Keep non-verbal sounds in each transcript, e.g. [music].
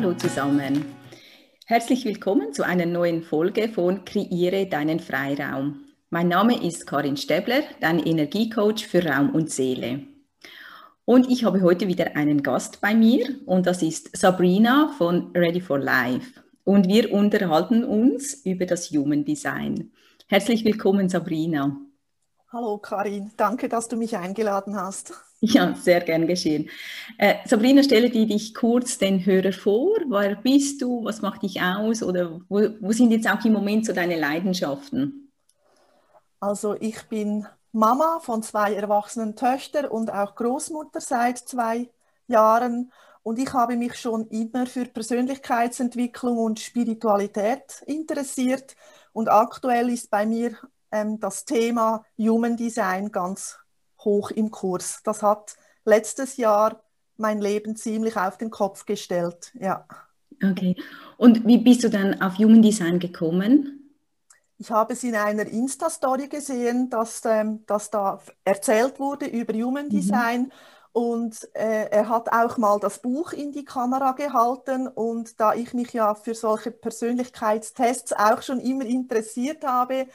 Hallo zusammen. Herzlich willkommen zu einer neuen Folge von Kreiere deinen Freiraum. Mein Name ist Karin Stäbler, dein Energiecoach für Raum und Seele. Und ich habe heute wieder einen Gast bei mir und das ist Sabrina von Ready for Life. Und wir unterhalten uns über das Human Design. Herzlich willkommen, Sabrina. Hallo Karin, danke, dass du mich eingeladen hast. [laughs] Ja, sehr gern geschehen. Äh, Sabrina, stelle dir dich kurz den Hörer vor. Wer bist du? Was macht dich aus? Oder wo, wo sind jetzt auch im Moment so deine Leidenschaften? Also ich bin Mama von zwei erwachsenen Töchtern und auch Großmutter seit zwei Jahren. Und ich habe mich schon immer für Persönlichkeitsentwicklung und Spiritualität interessiert. Und aktuell ist bei mir ähm, das Thema Human Design ganz hoch im Kurs. Das hat letztes Jahr mein Leben ziemlich auf den Kopf gestellt. Ja. Okay. Und wie bist du dann auf Human Design gekommen? Ich habe es in einer Insta-Story gesehen, dass, ähm, dass da erzählt wurde über Human mhm. Design. Mhm. Und äh, er hat auch mal das Buch in die Kamera gehalten. Und da ich mich ja für solche Persönlichkeitstests auch schon immer interessiert habe,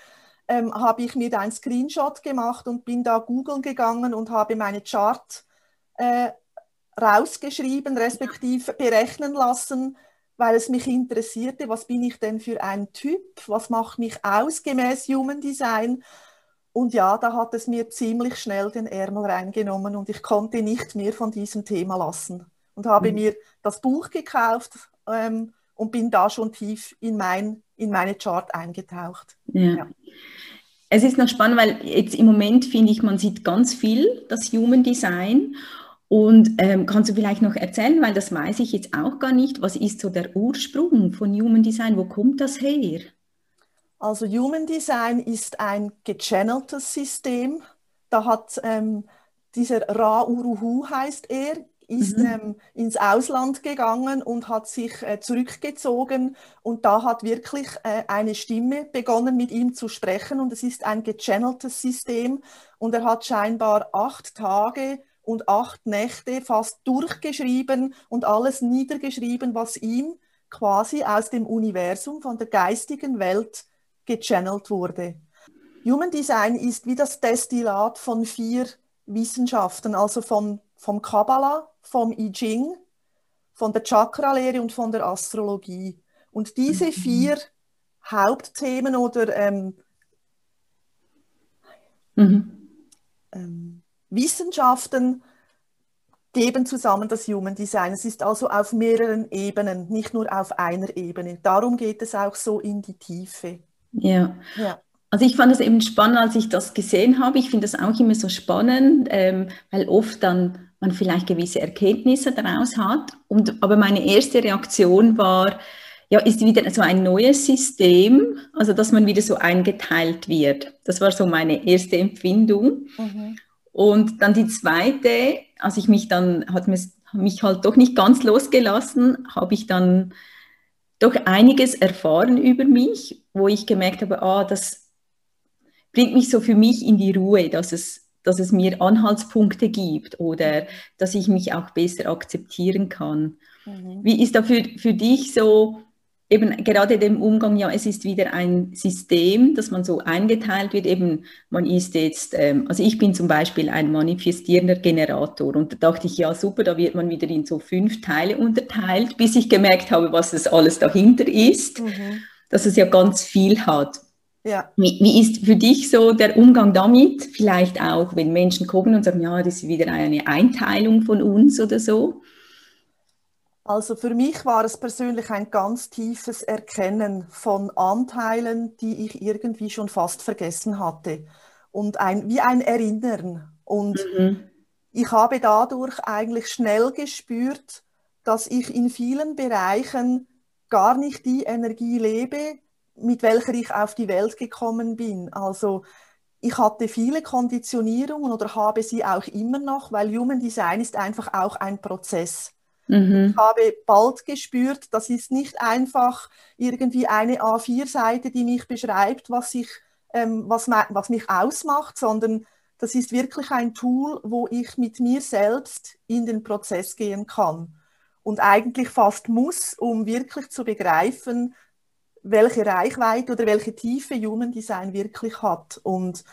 ähm, habe ich mir einen Screenshot gemacht und bin da googeln gegangen und habe meine Chart äh, rausgeschrieben, respektive berechnen lassen, weil es mich interessierte, was bin ich denn für ein Typ, was macht mich aus gemäß Human Design. Und ja, da hat es mir ziemlich schnell den Ärmel reingenommen und ich konnte nicht mehr von diesem Thema lassen. Und habe mhm. mir das Buch gekauft ähm, und bin da schon tief in, mein, in meine Chart eingetaucht. Ja. ja. Es ist noch spannend, weil jetzt im Moment finde ich, man sieht ganz viel das Human Design. Und ähm, kannst du vielleicht noch erzählen, weil das weiß ich jetzt auch gar nicht, was ist so der Ursprung von Human Design? Wo kommt das her? Also Human Design ist ein gechanneltes System. Da hat ähm, dieser Ra Uruhu heißt er, ist mhm. ähm, ins Ausland gegangen und hat sich äh, zurückgezogen und da hat wirklich äh, eine Stimme begonnen mit ihm zu sprechen und es ist ein gechanneltes System und er hat scheinbar acht Tage und acht Nächte fast durchgeschrieben und alles niedergeschrieben, was ihm quasi aus dem Universum von der geistigen Welt gechannelt wurde. Human Design ist wie das Destillat von vier Wissenschaften, also von, vom Kabbalah, vom I Ching, von der Chakralehre und von der Astrologie. Und diese mhm. vier Hauptthemen oder ähm, mhm. ähm, Wissenschaften geben zusammen das Human Design. Es ist also auf mehreren Ebenen, nicht nur auf einer Ebene. Darum geht es auch so in die Tiefe. Ja. ja. Also ich fand es eben spannend, als ich das gesehen habe. Ich finde das auch immer so spannend, ähm, weil oft dann man vielleicht gewisse Erkenntnisse daraus hat. Und, aber meine erste Reaktion war, ja, ist wieder so ein neues System, also dass man wieder so eingeteilt wird. Das war so meine erste Empfindung. Mhm. Und dann die zweite, als ich mich dann, hat mich halt doch nicht ganz losgelassen, habe ich dann doch einiges erfahren über mich, wo ich gemerkt habe, ah, das bringt mich so für mich in die Ruhe, dass es dass es mir Anhaltspunkte gibt oder dass ich mich auch besser akzeptieren kann. Mhm. Wie ist da für, für dich so eben gerade dem Umgang, ja, es ist wieder ein System, dass man so eingeteilt wird, eben man ist jetzt, ähm, also ich bin zum Beispiel ein manifestierender Generator und da dachte ich, ja super, da wird man wieder in so fünf Teile unterteilt, bis ich gemerkt habe, was das alles dahinter ist, mhm. dass es ja ganz viel hat. Ja. Wie, wie, ist für dich so der Umgang damit? Vielleicht auch, wenn Menschen kommen und sagen, ja, das ist wieder eine Einteilung von uns oder so? Also für mich war es persönlich ein ganz tiefes Erkennen von Anteilen, die ich irgendwie schon fast vergessen hatte. Und ein, wie ein Erinnern. Und mhm. ich habe dadurch eigentlich schnell gespürt, dass ich in vielen Bereichen gar nicht die Energie lebe, mit welcher ich auf die Welt gekommen bin. Also ich hatte viele Konditionierungen oder habe sie auch immer noch, weil Human Design ist einfach auch ein Prozess. Mhm. Ich habe bald gespürt, das ist nicht einfach irgendwie eine A4-Seite, die mich beschreibt, was, ich, ähm, was, was mich ausmacht, sondern das ist wirklich ein Tool, wo ich mit mir selbst in den Prozess gehen kann. und eigentlich fast muss, um wirklich zu begreifen, welche Reichweite oder welche Tiefe Human Design wirklich hat. Und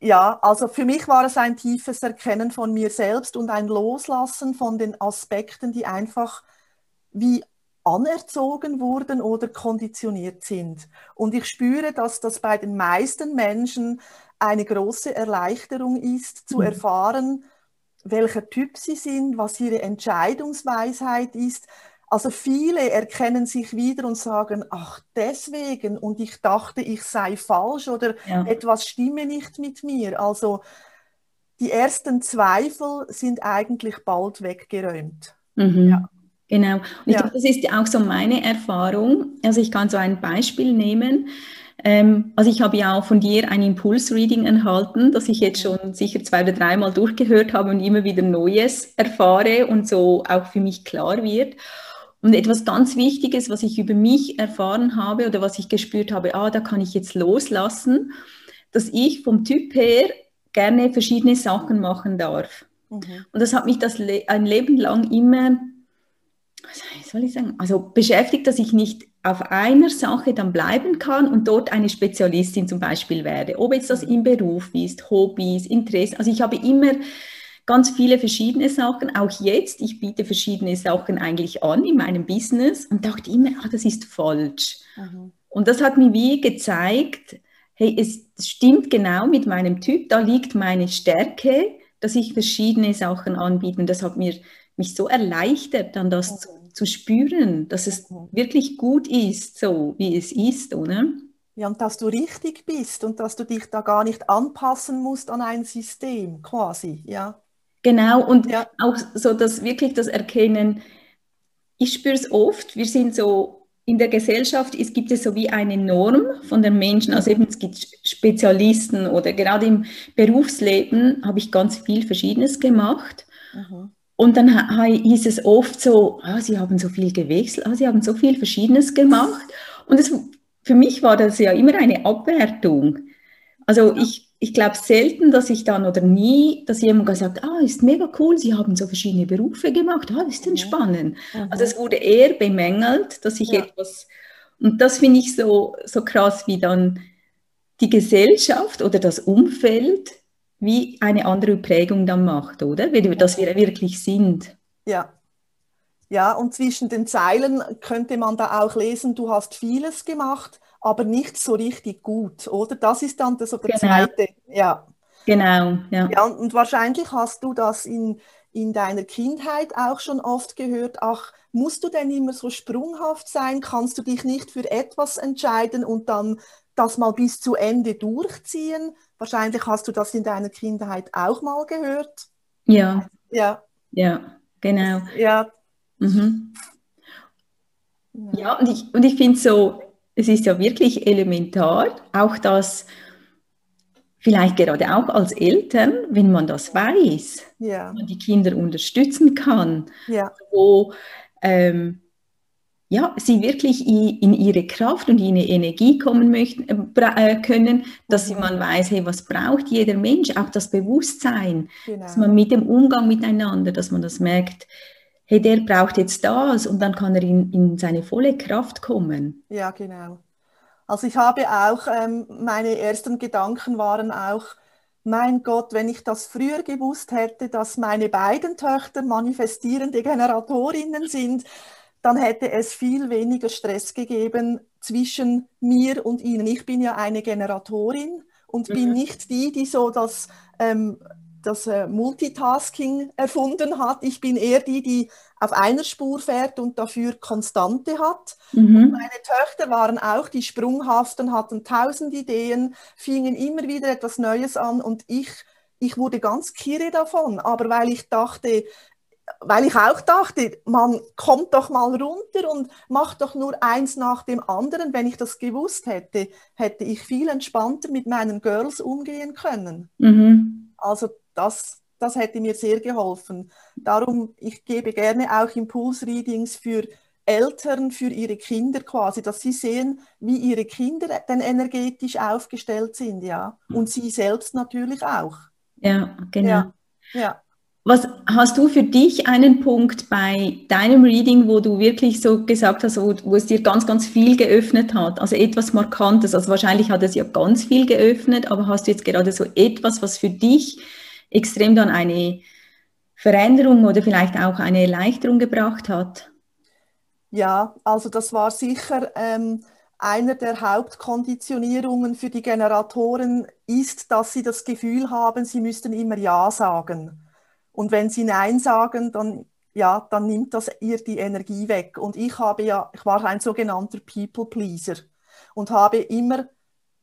ja, also für mich war es ein tiefes Erkennen von mir selbst und ein Loslassen von den Aspekten, die einfach wie anerzogen wurden oder konditioniert sind. Und ich spüre, dass das bei den meisten Menschen eine große Erleichterung ist, zu mhm. erfahren, welcher Typ sie sind, was ihre Entscheidungsweisheit ist. Also viele erkennen sich wieder und sagen, ach deswegen und ich dachte, ich sei falsch oder ja. etwas stimme nicht mit mir. Also die ersten Zweifel sind eigentlich bald weggeräumt. Mhm. Ja. Genau. Und ich ja. glaube, das ist auch so meine Erfahrung. Also ich kann so ein Beispiel nehmen. Ähm, also ich habe ja auch von dir ein Impulsreading erhalten, das ich jetzt schon sicher zwei oder dreimal durchgehört habe und immer wieder Neues erfahre und so auch für mich klar wird. Und etwas ganz Wichtiges, was ich über mich erfahren habe oder was ich gespürt habe, ah, da kann ich jetzt loslassen, dass ich vom Typ her gerne verschiedene Sachen machen darf. Mhm. Und das hat mich das Le ein Leben lang immer was soll ich sagen, also beschäftigt, dass ich nicht auf einer Sache dann bleiben kann und dort eine Spezialistin zum Beispiel werde. Ob jetzt das im Beruf ist, Hobbys, Interessen. Also ich habe immer ganz viele verschiedene Sachen. Auch jetzt, ich biete verschiedene Sachen eigentlich an in meinem Business und dachte immer, ah, das ist falsch. Mhm. Und das hat mir wie gezeigt, hey, es stimmt genau mit meinem Typ, da liegt meine Stärke, dass ich verschiedene Sachen anbiete. Und das hat mir mich so erleichtert, dann das zu, zu, spüren, dass es mhm. wirklich gut ist, so wie es ist, oder? Ja, und dass du richtig bist und dass du dich da gar nicht anpassen musst an ein System, quasi, ja. Genau, und ja. auch so dass wirklich das Erkennen, ich spüre es oft, wir sind so in der Gesellschaft es gibt es so wie eine Norm von den Menschen, also eben es gibt Spezialisten oder gerade im Berufsleben habe ich ganz viel Verschiedenes gemacht. Mhm. Und dann hieß es oft so, ah, sie haben so viel gewechselt, ah, sie haben so viel Verschiedenes gemacht. Und es, für mich war das ja immer eine Abwertung. Also ich, ich glaube selten, dass ich dann oder nie, dass jemand gesagt ah, ist mega cool, sie haben so verschiedene Berufe gemacht, ah, ist denn spannend. Mhm. Also es wurde eher bemängelt, dass ich ja. etwas, und das finde ich so, so krass, wie dann die Gesellschaft oder das Umfeld wie eine andere Prägung dann macht, oder? Dass wir wirklich sind. Ja. Ja, und zwischen den Zeilen könnte man da auch lesen, du hast vieles gemacht, aber nicht so richtig gut, oder? Das ist dann so der genau. zweite. Ja. Genau, ja. ja. Und wahrscheinlich hast du das in, in deiner Kindheit auch schon oft gehört, ach, musst du denn immer so sprunghaft sein? Kannst du dich nicht für etwas entscheiden und dann das mal bis zu Ende durchziehen? Wahrscheinlich hast du das in deiner Kindheit auch mal gehört. Ja. Ja. Ja, genau. Ja. Mhm. Ja, und ich, und ich finde so, es ist ja wirklich elementar, auch das, vielleicht gerade auch als Eltern, wenn man das weiß, ja. man die Kinder unterstützen kann, ja. wo ähm, ja, sie wirklich in ihre Kraft und in ihre Energie kommen möchten, äh, äh können, dass mhm. man weiß, hey, was braucht jeder Mensch, auch das Bewusstsein, genau. dass man mit dem Umgang miteinander, dass man das merkt, hey, der braucht jetzt das und dann kann er in, in seine volle Kraft kommen. Ja, genau. Also ich habe auch, ähm, meine ersten Gedanken waren auch, mein Gott, wenn ich das früher gewusst hätte, dass meine beiden Töchter manifestierende Generatorinnen sind, dann hätte es viel weniger Stress gegeben zwischen mir und ihnen. Ich bin ja eine Generatorin und mhm. bin nicht die, die so das, ähm, das äh, Multitasking erfunden hat. Ich bin eher die, die auf einer Spur fährt und dafür Konstante hat. Mhm. meine Töchter waren auch die Sprunghaften, hatten tausend Ideen, fingen immer wieder etwas Neues an und ich ich wurde ganz kirre davon, aber weil ich dachte, weil ich auch dachte, man kommt doch mal runter und macht doch nur eins nach dem anderen. Wenn ich das gewusst hätte, hätte ich viel entspannter mit meinen Girls umgehen können. Mhm. Also das, das hätte mir sehr geholfen. Darum, ich gebe gerne auch Impulsreadings für Eltern, für ihre Kinder quasi, dass sie sehen, wie ihre Kinder denn energetisch aufgestellt sind, ja. Und sie selbst natürlich auch. Ja, genau. Ja. ja. Was hast du für dich einen Punkt bei deinem Reading, wo du wirklich so gesagt hast, wo, wo, es dir ganz, ganz viel geöffnet hat? Also etwas Markantes. Also wahrscheinlich hat es ja ganz viel geöffnet, aber hast du jetzt gerade so etwas, was für dich extrem dann eine Veränderung oder vielleicht auch eine Erleichterung gebracht hat? Ja, also das war sicher ähm, einer der Hauptkonditionierungen für die Generatoren ist, dass sie das Gefühl haben, sie müssten immer Ja sagen. Und wenn sie Nein sagen, dann, ja, dann nimmt das ihr die Energie weg. Und ich habe ja, ich war ein sogenannter People Pleaser und habe immer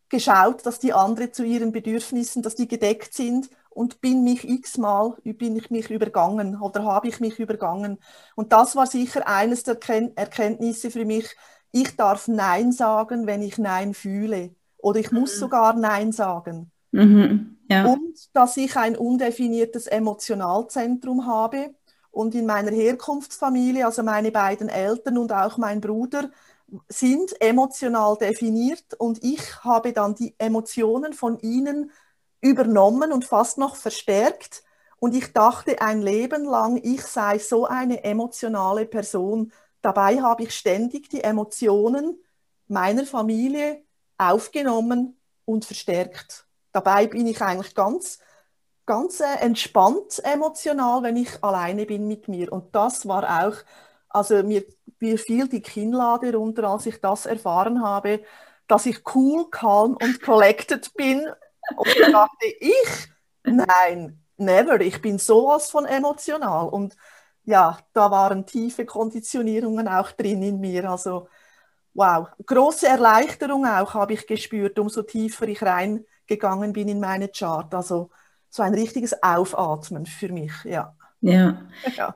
geschaut, dass die anderen zu ihren Bedürfnissen, dass die gedeckt sind und bin mich x-mal, bin ich mich übergangen oder habe ich mich übergangen. Und das war sicher eines der Erkenntnisse für mich, ich darf Nein sagen, wenn ich Nein fühle. Oder ich muss mhm. sogar Nein sagen. Mhm, ja. Und dass ich ein undefiniertes Emotionalzentrum habe. Und in meiner Herkunftsfamilie, also meine beiden Eltern und auch mein Bruder, sind emotional definiert und ich habe dann die Emotionen von ihnen übernommen und fast noch verstärkt. Und ich dachte ein Leben lang, ich sei so eine emotionale Person. Dabei habe ich ständig die Emotionen meiner Familie aufgenommen und verstärkt. Dabei bin ich eigentlich ganz, ganz äh, entspannt emotional, wenn ich alleine bin mit mir. Und das war auch, also mir, mir fiel die Kinnlade runter, als ich das erfahren habe, dass ich cool, calm und collected bin. Und ich dachte, ich? Nein, never. Ich bin sowas von emotional. Und ja, da waren tiefe Konditionierungen auch drin in mir. Also wow, große Erleichterung auch habe ich gespürt, umso tiefer ich reingegangen bin in meine Chart. Also so ein richtiges Aufatmen für mich, ja. Ja. ja.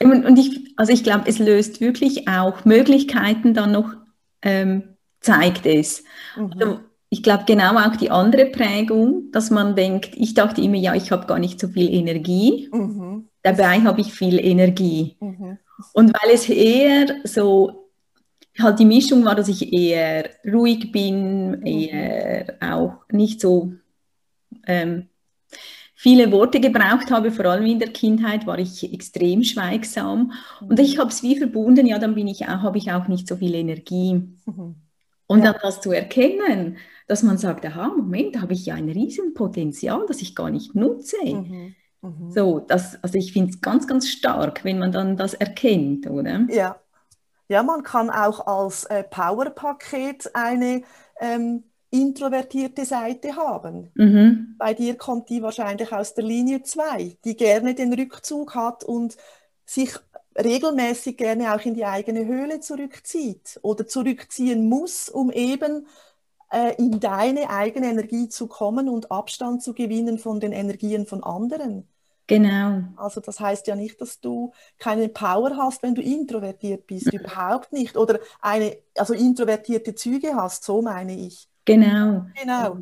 Und ich, also ich glaube, es löst wirklich auch Möglichkeiten dann noch, ähm, zeigt es. Mhm. Also ich glaube genau auch die andere Prägung, dass man denkt, ich dachte immer, ja, ich habe gar nicht so viel Energie. Mhm dabei habe ich viel Energie. Mhm. Und weil es eher so, halt die Mischung war, dass ich eher ruhig bin, mhm. eher auch nicht so ähm, viele Worte gebraucht habe, vor allem in der Kindheit war ich extrem schweigsam. Und ich mhm. habe es wie verbunden, ja, dann bin ich auch, habe ich auch nicht so viel Energie. Mhm. Und ja. dann das zu erkennen, dass man sagt, aha, Moment, da habe ich ja ein Riesenpotenzial, das ich gar nicht nutze. Mhm. Mhm. So, das, also ich finde es ganz, ganz stark, wenn man dann das erkennt, oder? Ja. Ja, man kann auch als äh, Powerpaket eine ähm, introvertierte Seite haben. Mhm. Bei dir kommt die wahrscheinlich aus der Linie 2, die gerne den Rückzug hat und sich regelmäßig gerne auch in die eigene Höhle zurückzieht oder zurückziehen muss, um eben äh, in deine eigene Energie zu kommen und Abstand zu gewinnen von den Energien von anderen. Genau. Also das heißt ja nicht, dass du keine Power hast, wenn du introvertiert bist, überhaupt nicht. Oder eine, also introvertierte Züge hast, so meine ich. Genau. Genau.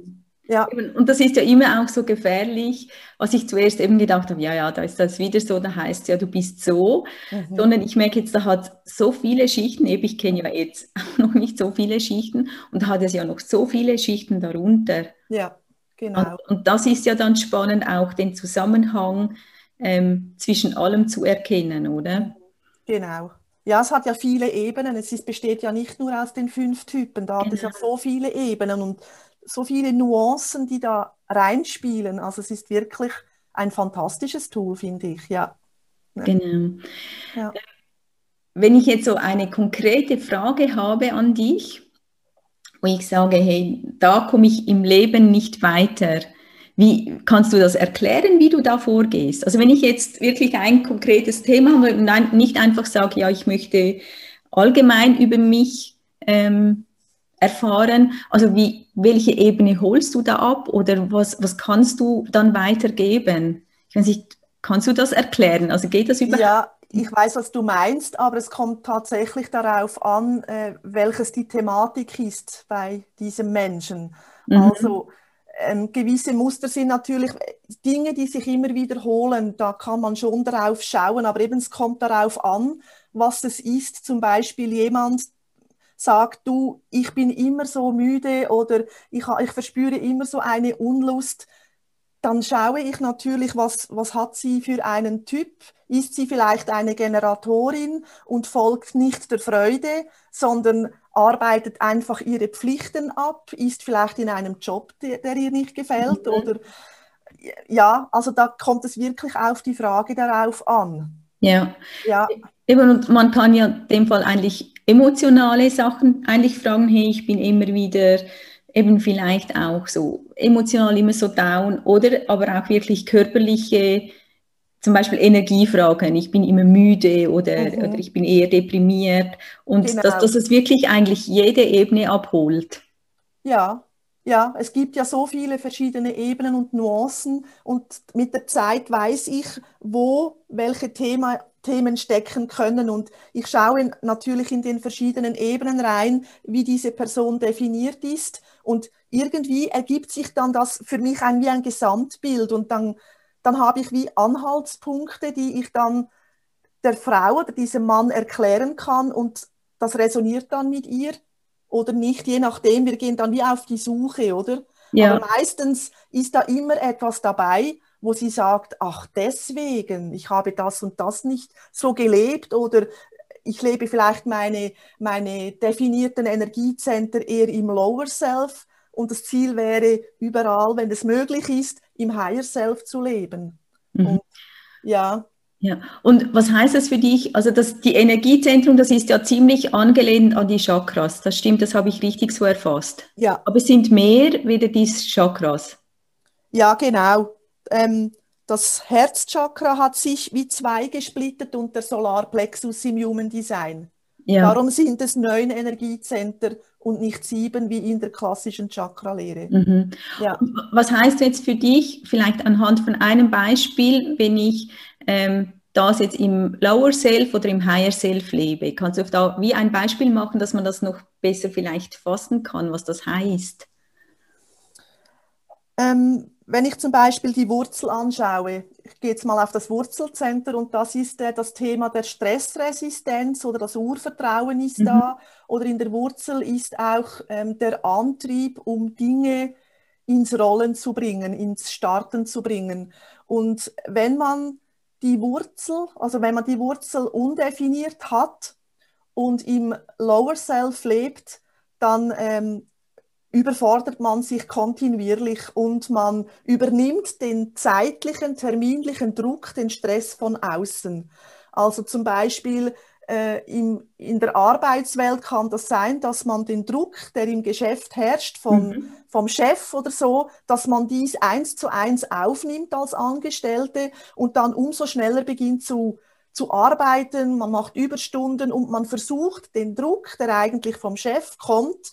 Ja. Und das ist ja immer auch so gefährlich, was ich zuerst eben gedacht habe, ja, ja, da ist das wieder so, da heißt ja, du bist so, mhm. sondern ich merke jetzt, da hat so viele Schichten, eben ich kenne ja jetzt [laughs] noch nicht so viele Schichten und da hat es ja noch so viele Schichten darunter. Ja. Genau. Und, und, das ist ja dann spannend, auch den Zusammenhang ähm, zwischen allem zu erkennen, oder? Genau. Ja, es hat ja viele Ebenen. Es ist, besteht ja nicht nur aus den fünf Typen. Da genau. hat es ja genau. so viele Ebenen und so viele Nuancen, die da reinspielen. Also es ist wirklich ein fantastisches Tool, finde ich. Ja. Genau. Ja. Wenn ich jetzt so eine konkrete Frage habe an dich, wo ich sage, hey, da komme ich im Leben nicht weiter. Wie kannst du das erklären, wie du da vorgehst? Also wenn ich jetzt wirklich ein konkretes Thema habe und nicht einfach sage, ja, ich möchte allgemein über mich ähm, erfahren, also wie, welche Ebene holst du da ab oder was, was kannst du dann weitergeben? Ich weiß nicht, kannst du das erklären? Also geht das überhaupt? Ja, ich weiß, was du meinst, aber es kommt tatsächlich darauf an, äh, welches die Thematik ist bei diesem Menschen. Mhm. Also ähm, gewisse Muster sind natürlich Dinge, die sich immer wiederholen. Da kann man schon darauf schauen, aber eben es kommt darauf an, was es ist. Zum Beispiel jemand sagt, du, ich bin immer so müde oder ich, ich verspüre immer so eine Unlust dann schaue ich natürlich, was, was hat sie für einen Typ. Ist sie vielleicht eine Generatorin und folgt nicht der Freude, sondern arbeitet einfach ihre Pflichten ab, ist vielleicht in einem Job, der, der ihr nicht gefällt mhm. oder ja, also da kommt es wirklich auf die Frage darauf an. Ja. ja. Eben, und man kann ja in dem Fall eigentlich emotionale Sachen eigentlich fragen, hey, ich bin immer wieder eben vielleicht auch so emotional immer so down oder aber auch wirklich körperliche, zum Beispiel Energiefragen. Ich bin immer müde oder, mhm. oder ich bin eher deprimiert und genau. dass, dass es wirklich eigentlich jede Ebene abholt. Ja, ja, es gibt ja so viele verschiedene Ebenen und Nuancen und mit der Zeit weiß ich, wo welche Thema, Themen stecken können. Und ich schaue natürlich in den verschiedenen Ebenen rein, wie diese Person definiert ist. Und irgendwie ergibt sich dann das für mich ein, wie ein Gesamtbild. Und dann, dann habe ich wie Anhaltspunkte, die ich dann der Frau oder diesem Mann erklären kann. Und das resoniert dann mit ihr. Oder nicht, je nachdem, wir gehen dann wie auf die Suche, oder? Ja. Aber meistens ist da immer etwas dabei, wo sie sagt, ach deswegen, ich habe das und das nicht so gelebt oder ich lebe vielleicht meine, meine definierten Energiecenter eher im Lower Self und das Ziel wäre überall, wenn es möglich ist, im Higher Self zu leben. Mhm. Und, ja. Ja, und was heißt das für dich? Also das, die Energiezentrum, das ist ja ziemlich angelehnt an die Chakras. Das stimmt, das habe ich richtig so erfasst. Ja. Aber es sind mehr wieder die Chakras. Ja, genau. Ähm, das Herzchakra hat sich wie zwei gesplittet und der Solarplexus im Human Design. Ja. Darum sind es neun Energiezenter und nicht sieben wie in der klassischen Chakra-Lehre. Mhm. Ja. Was heißt jetzt für dich, vielleicht anhand von einem Beispiel, wenn ich ähm, das jetzt im Lower Self oder im Higher Self lebe? Kannst du da wie ein Beispiel machen, dass man das noch besser vielleicht fassen kann, was das heißt? Ähm, wenn ich zum Beispiel die Wurzel anschaue, ich gehe jetzt mal auf das Wurzelcenter und das ist äh, das Thema der Stressresistenz oder das Urvertrauen ist mhm. da oder in der Wurzel ist auch ähm, der Antrieb, um Dinge ins Rollen zu bringen, ins Starten zu bringen. Und wenn man die Wurzel, also wenn man die Wurzel undefiniert hat und im Lower Self lebt, dann ähm, überfordert man sich kontinuierlich und man übernimmt den zeitlichen, terminlichen Druck, den Stress von außen. Also zum Beispiel äh, im, in der Arbeitswelt kann das sein, dass man den Druck, der im Geschäft herrscht, vom, mhm. vom Chef oder so, dass man dies eins zu eins aufnimmt als Angestellte und dann umso schneller beginnt zu, zu arbeiten, man macht Überstunden und man versucht, den Druck, der eigentlich vom Chef kommt,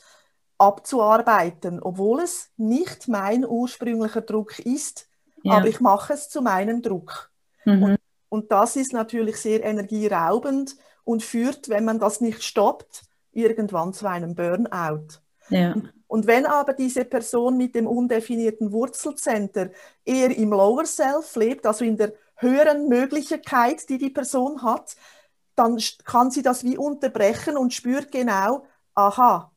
abzuarbeiten, obwohl es nicht mein ursprünglicher Druck ist, ja. aber ich mache es zu meinem Druck. Mhm. Und, und das ist natürlich sehr energieraubend und führt, wenn man das nicht stoppt, irgendwann zu einem Burnout. Ja. Und wenn aber diese Person mit dem undefinierten Wurzelcenter eher im Lower Self lebt, also in der höheren Möglichkeit, die die Person hat, dann kann sie das wie unterbrechen und spürt genau, aha,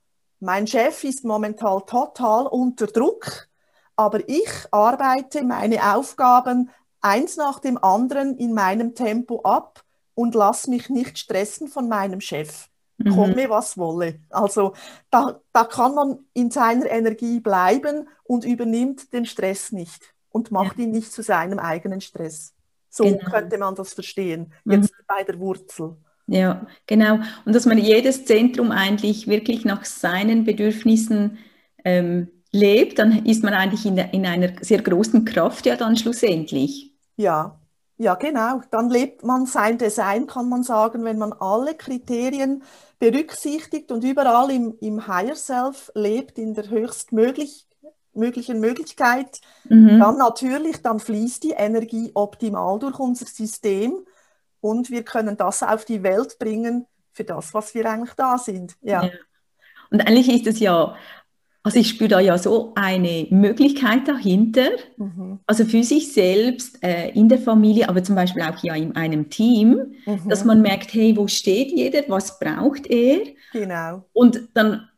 mein Chef ist momentan total unter Druck, aber ich arbeite meine Aufgaben eins nach dem anderen in meinem Tempo ab und lasse mich nicht stressen von meinem Chef. Mhm. Komme, was wolle. Also da, da kann man in seiner Energie bleiben und übernimmt den Stress nicht und macht ja. ihn nicht zu seinem eigenen Stress. So genau. könnte man das verstehen, jetzt mhm. bei der Wurzel. Ja, genau. Und dass man jedes Zentrum eigentlich wirklich nach seinen Bedürfnissen ähm, lebt, dann ist man eigentlich in, in einer sehr großen Kraft ja dann schlussendlich. Ja, ja, genau. Dann lebt man sein Design, kann man sagen, wenn man alle Kriterien berücksichtigt und überall im, im Higher Self lebt, in der höchstmöglichen Möglichkeit, mhm. dann natürlich, dann fließt die Energie optimal durch unser System und wir können das auf die Welt bringen für das, was wir eigentlich da sind. Ja. ja. Und eigentlich ist es ja, also ich spüre da ja so eine Möglichkeit dahinter, mhm. also für sich selbst, äh, in der Familie, aber zum Beispiel auch ja in einem Team, mhm. dass man merkt, hey, wo steht jeder, was braucht er? Genau. Und dann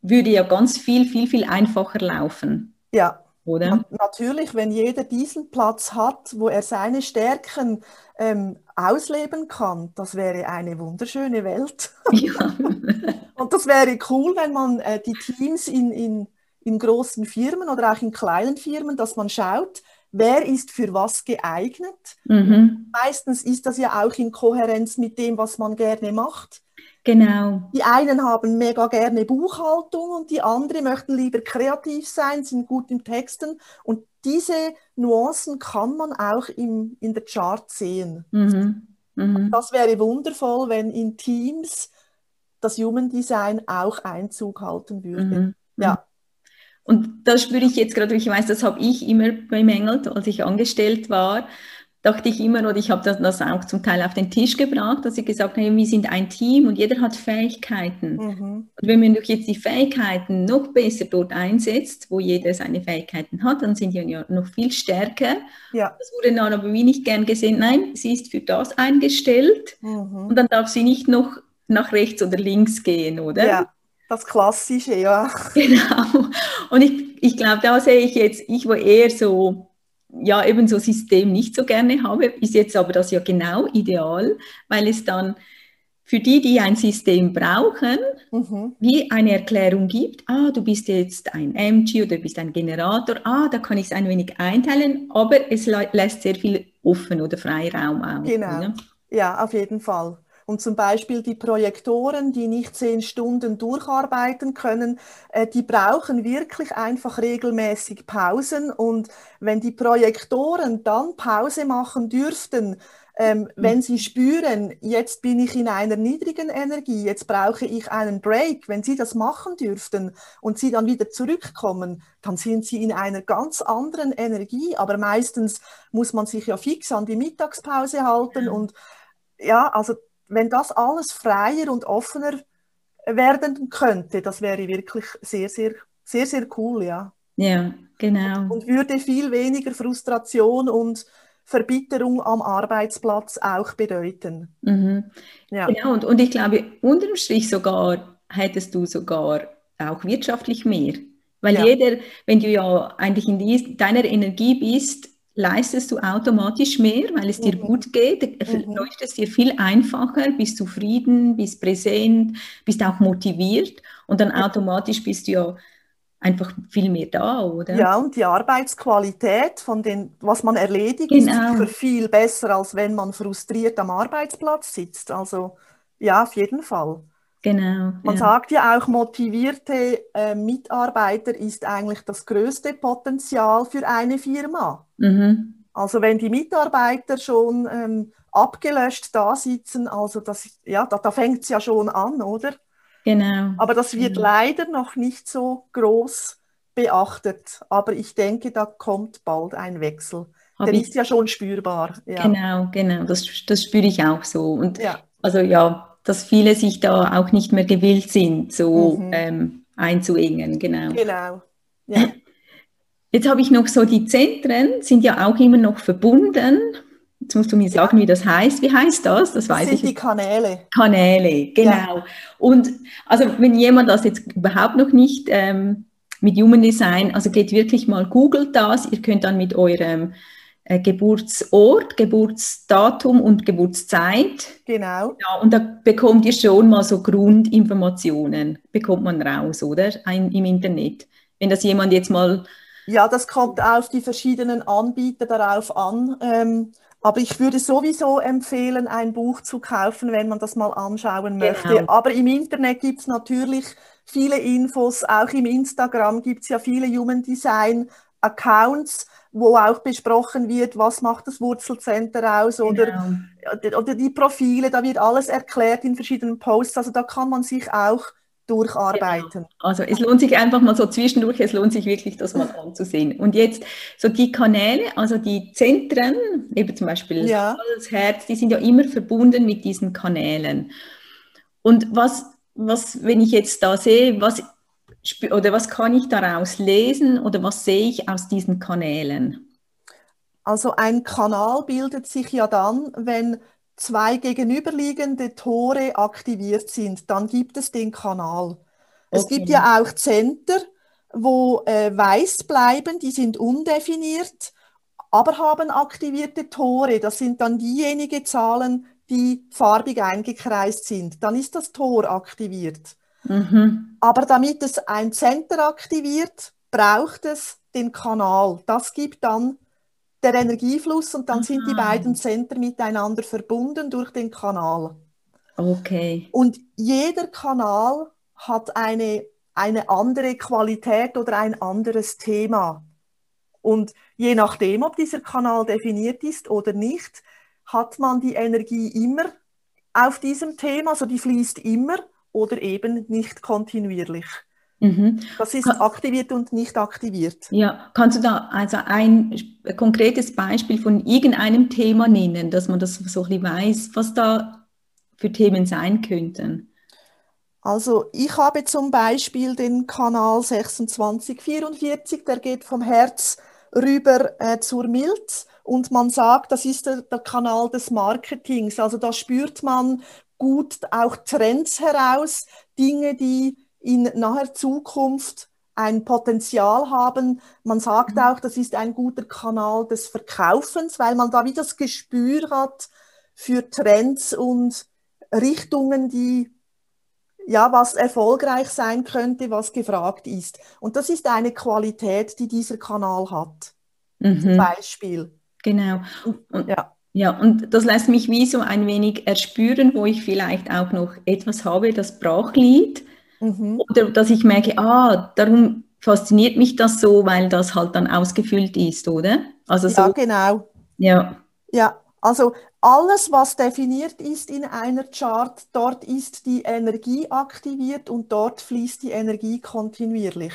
würde ja ganz viel, viel, viel einfacher laufen. Ja, oder? Natürlich, wenn jeder diesen Platz hat, wo er seine Stärken ähm, ausleben kann, das wäre eine wunderschöne Welt. Ja. [laughs] Und das wäre cool, wenn man äh, die Teams in, in, in großen Firmen oder auch in kleinen Firmen, dass man schaut, wer ist für was geeignet. Mhm. Meistens ist das ja auch in Kohärenz mit dem, was man gerne macht. Genau. Die einen haben mega gerne Buchhaltung und die anderen möchten lieber kreativ sein, sind gut im Texten. Und diese Nuancen kann man auch im, in der Chart sehen. Mhm. Mhm. Das wäre wundervoll, wenn in Teams das Human Design auch Einzug halten würde. Mhm. Ja. Und das spüre ich jetzt gerade, ich weiß, das habe ich immer bemängelt, als ich angestellt war dachte ich immer, oder ich habe das, das, auch zum Teil auf den Tisch gebracht, dass ich gesagt habe, wir sind ein Team und jeder hat Fähigkeiten. Mhm. Und wenn man jetzt die Fähigkeiten noch besser dort einsetzt, wo jeder seine Fähigkeiten hat, dann sind die ja noch viel stärker. Ja. Das wurde dann aber wie nicht gern gesehen, nein, sie ist für das eingestellt mhm. und dann darf sie nicht noch nach rechts oder links gehen, oder? Ja. Das Klassische, ja. [laughs] Genau. Und ich, ich glaube, da sehe ich jetzt, ich war eher so ja eben so System nicht so gerne habe, ist jetzt aber das ja genau ideal, weil es dann für die, die ein System brauchen, mhm. wie eine Erklärung gibt, ah, du bist jetzt ein MG oder du bist ein Generator, ah, da kann ich es ein wenig einteilen, aber es lässt sehr viel offen oder Freiraum aus. Genau, oder? ja, auf jeden Fall. Und zum Beispiel die Projektoren, die nicht zehn Stunden durcharbeiten können, äh, die brauchen wirklich einfach regelmäßig Pausen. Und wenn die Projektoren dann Pause machen dürften, ähm, wenn Sie spüren, jetzt bin ich in einer niedrigen Energie, jetzt brauche ich einen Break, wenn Sie das machen dürften und Sie dann wieder zurückkommen, dann sind Sie in einer ganz anderen Energie. Aber meistens muss man sich ja fix an die Mittagspause halten und ja, also wenn das alles freier und offener werden könnte, das wäre wirklich sehr, sehr, sehr, sehr cool, ja. Ja, genau. Und würde viel weniger Frustration und Verbitterung am Arbeitsplatz auch bedeuten. Mhm. Ja. Genau, und, und ich glaube, unterm Strich sogar hättest du sogar auch wirtschaftlich mehr. Weil ja. jeder, wenn du ja eigentlich in die, deiner Energie bist, leistest du automatisch mehr, weil es dir mhm. gut geht, mhm. läuft es dir viel einfacher, bist zufrieden, bist präsent, bist auch motiviert und dann automatisch bist du ja einfach viel mehr da, oder? Ja, und die Arbeitsqualität von den, was man erledigt, genau. ist viel besser, als wenn man frustriert am Arbeitsplatz sitzt. Also ja, auf jeden Fall. Genau. Man ja. sagt ja auch, motivierte äh, Mitarbeiter ist eigentlich das größte Potenzial für eine Firma. Mhm. Also wenn die Mitarbeiter schon ähm, abgelöscht da sitzen, also das, ja, da, da fängt es ja schon an, oder? Genau. Aber das wird genau. leider noch nicht so groß beachtet. Aber ich denke, da kommt bald ein Wechsel. Hab Der ich... ist ja schon spürbar. Ja. Genau, genau, das, das spüre ich auch so. Und ja. also ja, dass viele sich da auch nicht mehr gewillt sind, so mhm. ähm, einzuengen. Genau. Genau. Ja. Jetzt habe ich noch so, die Zentren sind ja auch immer noch verbunden. Jetzt musst du mir sagen, wie das heißt. Wie heißt das? Das weiß das sind ich. die Kanäle. Kanäle, genau. Ja. Und also wenn jemand das jetzt überhaupt noch nicht ähm, mit Human Design, also geht wirklich mal, googelt das. Ihr könnt dann mit eurem äh, Geburtsort, Geburtsdatum und Geburtszeit. Genau. Ja, und da bekommt ihr schon mal so Grundinformationen, bekommt man raus, oder? Ein, Im Internet. Wenn das jemand jetzt mal. Ja, das kommt auf die verschiedenen Anbieter darauf an. Ähm, aber ich würde sowieso empfehlen, ein Buch zu kaufen, wenn man das mal anschauen genau. möchte. Aber im Internet gibt es natürlich viele Infos. Auch im Instagram gibt es ja viele Human Design Accounts wo auch besprochen wird, was macht das Wurzelcenter aus oder, genau. oder die Profile, da wird alles erklärt in verschiedenen Posts, also da kann man sich auch durcharbeiten. Genau. Also es lohnt sich einfach mal so zwischendurch, es lohnt sich wirklich, das mal anzusehen. Und jetzt so die Kanäle, also die Zentren, eben zum Beispiel ja. das Herz, die sind ja immer verbunden mit diesen Kanälen. Und was, was, wenn ich jetzt da sehe, was oder was kann ich daraus lesen oder was sehe ich aus diesen Kanälen? Also ein Kanal bildet sich ja dann, wenn zwei gegenüberliegende Tore aktiviert sind, dann gibt es den Kanal. Okay. Es gibt ja auch Center, wo äh, weiß bleiben, die sind undefiniert, aber haben aktivierte Tore. Das sind dann diejenigen Zahlen, die farbig eingekreist sind. Dann ist das Tor aktiviert. Mhm. Aber damit es ein Center aktiviert, braucht es den Kanal. Das gibt dann der Energiefluss und dann Aha. sind die beiden Center miteinander verbunden durch den Kanal. Okay. Und jeder Kanal hat eine, eine andere Qualität oder ein anderes Thema. Und je nachdem, ob dieser Kanal definiert ist oder nicht, hat man die Energie immer auf diesem Thema, also die fließt immer oder eben nicht kontinuierlich. Mhm. Das ist aktiviert und nicht aktiviert. Ja, kannst du da also ein konkretes Beispiel von irgendeinem Thema nennen, dass man das so ein bisschen weiß, was da für Themen sein könnten? Also ich habe zum Beispiel den Kanal 2644, der geht vom Herz rüber äh, zur Milz und man sagt, das ist der, der Kanal des Marketings. Also da spürt man gut auch Trends heraus, Dinge, die in naher Zukunft ein Potenzial haben. Man sagt mhm. auch, das ist ein guter Kanal des Verkaufens, weil man da wie das Gespür hat für Trends und Richtungen, die ja, was erfolgreich sein könnte, was gefragt ist. Und das ist eine Qualität, die dieser Kanal hat. Mhm. Zum Beispiel. Genau. Und, ja. ja, und das lässt mich wie so ein wenig erspüren, wo ich vielleicht auch noch etwas habe, das brach liegt. Mhm. Oder dass ich merke, ah, darum fasziniert mich das so, weil das halt dann ausgefüllt ist, oder? Also so, ja, genau. Ja. Ja, also alles, was definiert ist in einer Chart, dort ist die Energie aktiviert und dort fließt die Energie kontinuierlich.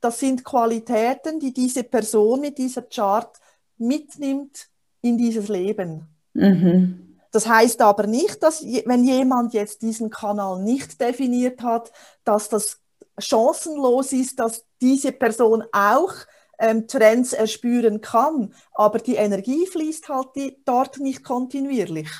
Das sind Qualitäten, die diese Person mit dieser Chart mitnimmt in dieses Leben. Mhm. Das heißt aber nicht, dass wenn jemand jetzt diesen Kanal nicht definiert hat, dass das chancenlos ist, dass diese Person auch ähm, Trends erspüren kann. Aber die Energie fließt halt die, dort nicht kontinuierlich.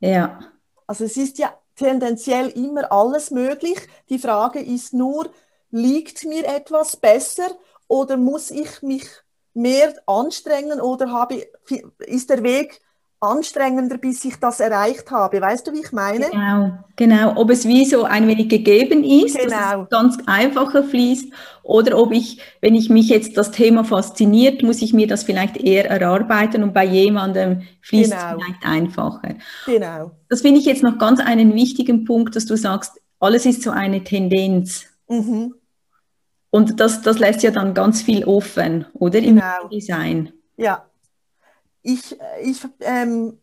Ja. Also es ist ja tendenziell immer alles möglich. Die Frage ist nur, liegt mir etwas besser oder muss ich mich mehr anstrengen oder habe, ist der Weg anstrengender, bis ich das erreicht habe. Weißt du, wie ich meine? Genau, genau. Ob es wie so ein wenig gegeben ist, genau. dass es ganz einfacher fließt, oder ob ich, wenn ich mich jetzt das Thema fasziniert, muss ich mir das vielleicht eher erarbeiten und bei jemandem fließt genau. es vielleicht einfacher. Genau. Das finde ich jetzt noch ganz einen wichtigen Punkt, dass du sagst, alles ist so eine Tendenz. Mhm. Und das, das lässt ja dann ganz viel offen, oder? Genau. Im Design. Ja, ich, ich ähm,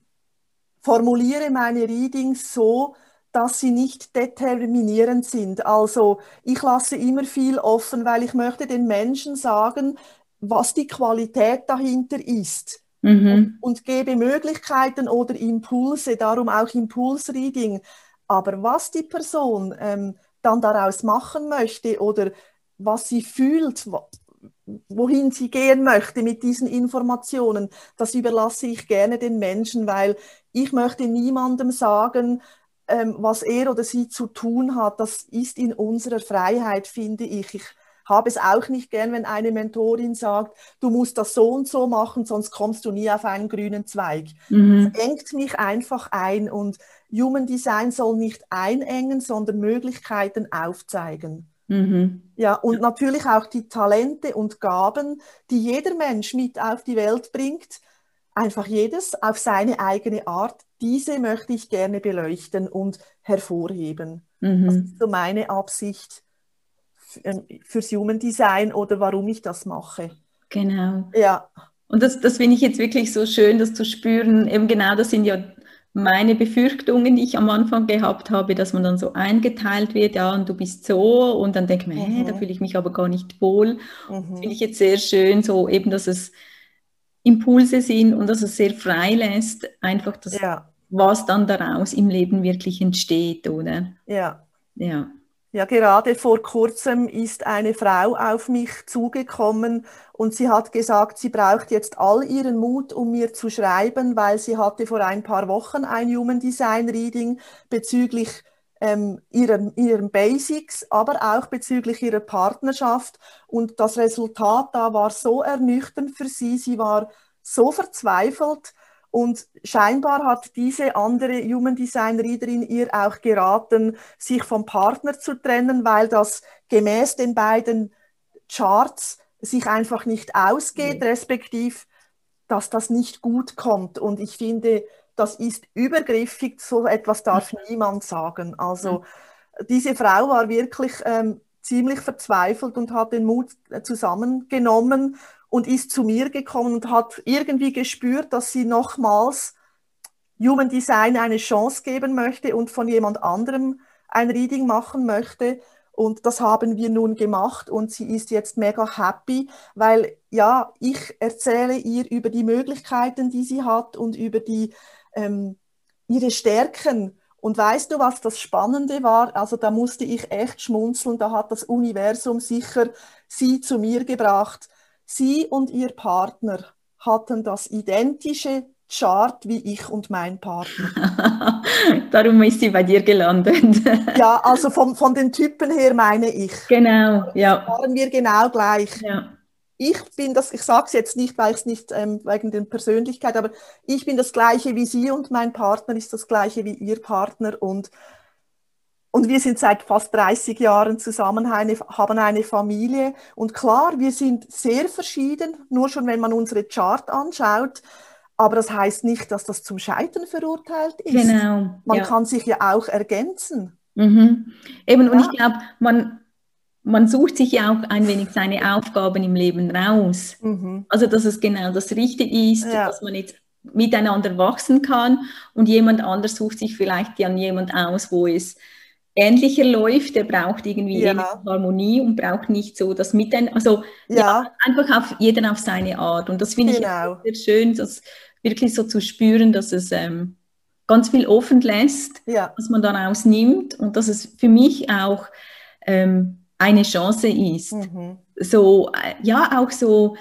formuliere meine Readings so, dass sie nicht determinierend sind. Also ich lasse immer viel offen, weil ich möchte den Menschen sagen, was die Qualität dahinter ist. Mhm. Und, und, gebe Möglichkeiten oder Impulse, darum auch Impulsreading. Aber was die Person ähm, dann daraus machen möchte oder was sie fühlt, wohin sie gehen möchte mit diesen Informationen, das überlasse ich gerne den Menschen, weil ich möchte niemandem sagen, ähm, was er oder sie zu tun hat. Das ist in unserer Freiheit, finde ich. Ich habe es auch nicht gern, wenn eine Mentorin sagt, du musst das so und so machen, sonst kommst du nie auf einen grünen Zweig. Mhm. Das engt mich einfach ein und Human Design soll nicht einengen, sondern Möglichkeiten aufzeigen. Mhm. Ja, und natürlich auch die Talente und Gaben, die jeder Mensch mit auf die Welt bringt, einfach jedes auf seine eigene Art, diese möchte ich gerne beleuchten und hervorheben. Mhm. Das ist so meine Absicht ähm, fürs Human Design oder warum ich das mache. Genau. Ja. Und das, das finde ich jetzt wirklich so schön, das zu spüren. Eben genau, das sind ja meine Befürchtungen, die ich am Anfang gehabt habe, dass man dann so eingeteilt wird, ja, und du bist so, und dann denke ich mir, mhm. da fühle ich mich aber gar nicht wohl. Mhm. Finde ich jetzt sehr schön, so eben, dass es Impulse sind und dass es sehr frei lässt, einfach das, ja. was dann daraus im Leben wirklich entsteht, oder? Ja. Ja. Ja, gerade vor kurzem ist eine Frau auf mich zugekommen und sie hat gesagt, sie braucht jetzt all ihren Mut, um mir zu schreiben, weil sie hatte vor ein paar Wochen ein Human Design Reading bezüglich ähm, ihren, ihren Basics, aber auch bezüglich ihrer Partnerschaft. Und das Resultat da war so ernüchternd für sie. Sie war so verzweifelt. Und scheinbar hat diese andere Human Design Readerin ihr auch geraten, sich vom Partner zu trennen, weil das gemäß den beiden Charts sich einfach nicht ausgeht, respektiv, dass das nicht gut kommt. Und ich finde, das ist übergriffig, so etwas darf niemand sagen. Also diese Frau war wirklich ähm, ziemlich verzweifelt und hat den Mut zusammengenommen und ist zu mir gekommen und hat irgendwie gespürt, dass sie nochmals Human Design eine Chance geben möchte und von jemand anderem ein Reading machen möchte. Und das haben wir nun gemacht und sie ist jetzt mega happy, weil ja, ich erzähle ihr über die Möglichkeiten, die sie hat und über die, ähm, ihre Stärken. Und weißt du, was das Spannende war? Also da musste ich echt schmunzeln, da hat das Universum sicher sie zu mir gebracht. Sie und ihr Partner hatten das identische Chart wie ich und mein Partner. [laughs] Darum ist sie bei dir gelandet. [laughs] ja, also von, von den Typen her meine ich. Genau, ja. Waren wir genau gleich. Ja. Ich bin das, ich sage es jetzt nicht, weil es nicht ähm, wegen der Persönlichkeit, aber ich bin das gleiche wie sie und mein Partner ist das gleiche wie ihr Partner und und wir sind seit fast 30 Jahren zusammen, haben eine Familie. Und klar, wir sind sehr verschieden, nur schon wenn man unsere Chart anschaut. Aber das heißt nicht, dass das zum Scheitern verurteilt ist. Genau. Man ja. kann sich ja auch ergänzen. Mhm. Eben, ja. und ich glaube, man, man sucht sich ja auch ein wenig seine Aufgaben im Leben raus. Mhm. Also, dass es genau das Richtige ist, ja. dass man jetzt miteinander wachsen kann und jemand anders sucht sich vielleicht ja jemand aus, wo es ähnlicher läuft, der braucht irgendwie ja. Harmonie und braucht nicht so das Miteinander. Also ja. ja. einfach auf jeder auf seine Art. Und das finde genau. ich sehr schön, das wirklich so zu spüren, dass es ähm, ganz viel offen lässt, ja. was man daraus nimmt und dass es für mich auch ähm, eine Chance ist. Mhm. So, äh, ja, auch so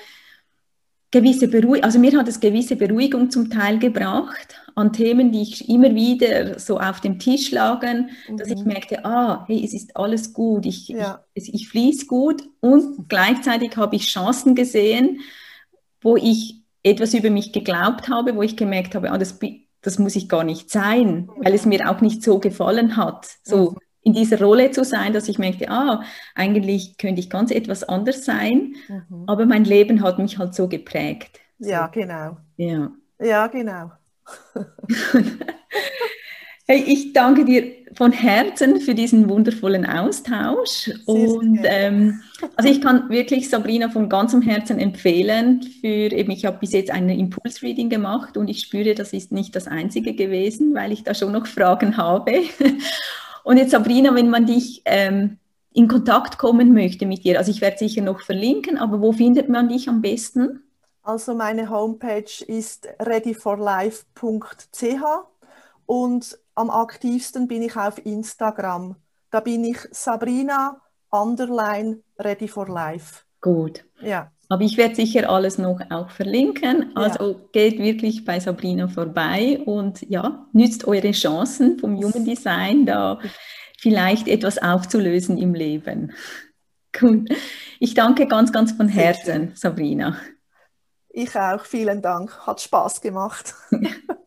gewisse Beruhigung, also mir hat es gewisse Beruhigung zum Teil gebracht an Themen, die ich immer wieder so auf dem Tisch lagen, mhm. dass ich mhm. merkte, ah, hey, es ist alles gut, ich, ja. ich, ich fließe gut und gleichzeitig habe ich Chancen gesehen, wo ich etwas über mich geglaubt habe, wo ich gemerkt habe, ah, das, das muss ich gar nicht sein, weil es mir auch nicht so gefallen hat. So, mhm in dieser Rolle zu sein, dass ich merkte, ah, eigentlich könnte ich ganz etwas anders sein, mhm. aber mein Leben hat mich halt so geprägt. Ja, genau. Ja, ja genau. [laughs] hey, ich danke dir von Herzen für diesen wundervollen Austausch. Und ähm, also ich kann wirklich Sabrina von ganzem Herzen empfehlen. Für eben, ich habe bis jetzt eine Impulsreading gemacht und ich spüre, das ist nicht das einzige gewesen, weil ich da schon noch Fragen habe. [laughs] Und jetzt Sabrina, wenn man dich ähm, in Kontakt kommen möchte mit dir, also ich werde sicher noch verlinken, aber wo findet man dich am besten? Also meine Homepage ist readyforlife.ch und am aktivsten bin ich auf Instagram. Da bin ich Sabrina underline ready for life. Gut. Ja. Aber ich werde sicher alles noch auch verlinken. Also ja. geht wirklich bei Sabrina vorbei und ja, nützt eure Chancen vom Human Design, da vielleicht etwas aufzulösen im Leben. [laughs] Gut. Ich danke ganz, ganz von Herzen, Sabrina. Ich auch, vielen Dank. Hat Spaß gemacht. [laughs]